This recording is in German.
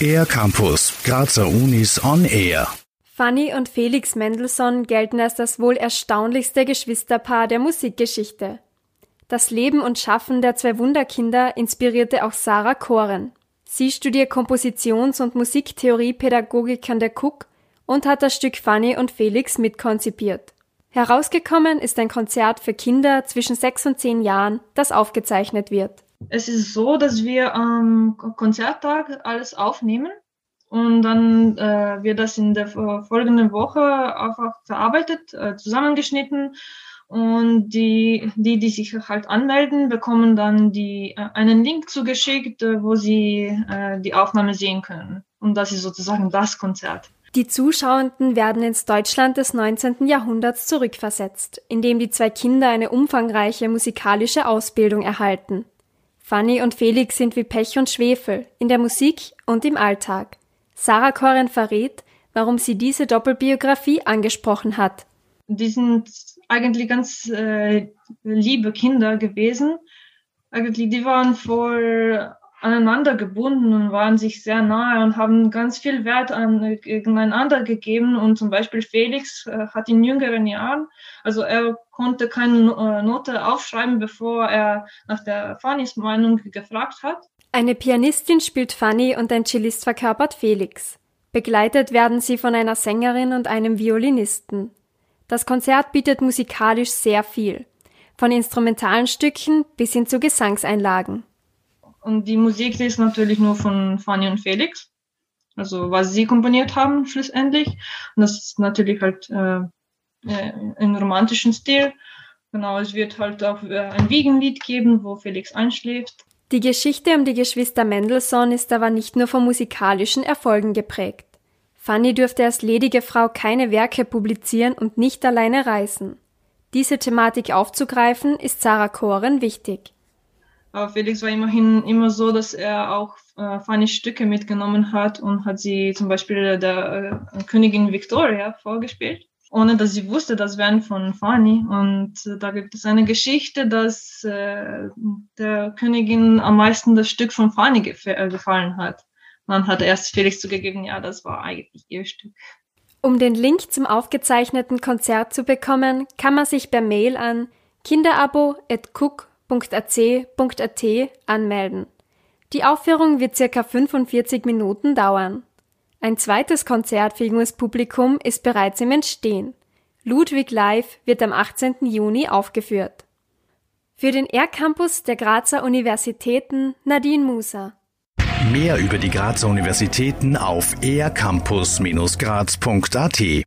Air Campus, Grazer Unis on Air. Fanny und Felix Mendelssohn gelten als das wohl erstaunlichste Geschwisterpaar der Musikgeschichte. Das Leben und Schaffen der zwei Wunderkinder inspirierte auch Sarah Koren. Sie studiert Kompositions- und Musiktheorie-Pädagogik an der Cook und hat das Stück Fanny und Felix mitkonzipiert. Herausgekommen ist ein Konzert für Kinder zwischen sechs und zehn Jahren, das aufgezeichnet wird. Es ist so, dass wir am Konzerttag alles aufnehmen und dann äh, wird das in der folgenden Woche einfach verarbeitet, äh, zusammengeschnitten und die, die, die sich halt anmelden, bekommen dann die, äh, einen Link zugeschickt, äh, wo sie äh, die Aufnahme sehen können. Und das ist sozusagen das Konzert. Die Zuschauenden werden ins Deutschland des 19. Jahrhunderts zurückversetzt, indem die zwei Kinder eine umfangreiche musikalische Ausbildung erhalten. Fanny und Felix sind wie Pech und Schwefel in der Musik und im Alltag. Sarah Koren verrät, warum sie diese Doppelbiografie angesprochen hat. Die sind eigentlich ganz äh, liebe Kinder gewesen. Eigentlich, die waren voll aneinander gebunden und waren sich sehr nahe und haben ganz viel Wert an gegeneinander gegeben. Und zum Beispiel Felix äh, hat in jüngeren Jahren, also er konnte keine äh, Note aufschreiben, bevor er nach der Fannys Meinung gefragt hat. Eine Pianistin spielt Fanny und ein Cellist verkörpert Felix. Begleitet werden sie von einer Sängerin und einem Violinisten. Das Konzert bietet musikalisch sehr viel, von instrumentalen Stücken bis hin zu Gesangseinlagen. Und die Musik ist natürlich nur von Fanny und Felix, also was sie komponiert haben schlussendlich. Und das ist natürlich halt äh, äh im romantischen Stil. Genau, es wird halt auch äh, ein Wiegenlied geben, wo Felix einschläft. Die Geschichte um die Geschwister Mendelssohn ist aber nicht nur von musikalischen Erfolgen geprägt. Fanny dürfte als ledige Frau keine Werke publizieren und nicht alleine reisen. Diese Thematik aufzugreifen, ist Sarah Koren wichtig. Aber Felix war immerhin immer so, dass er auch äh, Fannys Stücke mitgenommen hat und hat sie zum Beispiel der äh, Königin Victoria vorgespielt, ohne dass sie wusste, das wären von Fanny. Und äh, da gibt es eine Geschichte, dass äh, der Königin am meisten das Stück von Fanny gef äh, gefallen hat. Dann hat erst Felix zugegeben, ja, das war eigentlich ihr Stück. Um den Link zum aufgezeichneten Konzert zu bekommen, kann man sich per Mail an kinderabo.cook.ac.at anmelden. Die Aufführung wird circa 45 Minuten dauern. Ein zweites Konzert für junges Publikum ist bereits im Entstehen. Ludwig Live wird am 18. Juni aufgeführt. Für den R-Campus der Grazer Universitäten Nadine Musa. Mehr über die Grazer Universitäten auf ercampus-graz.at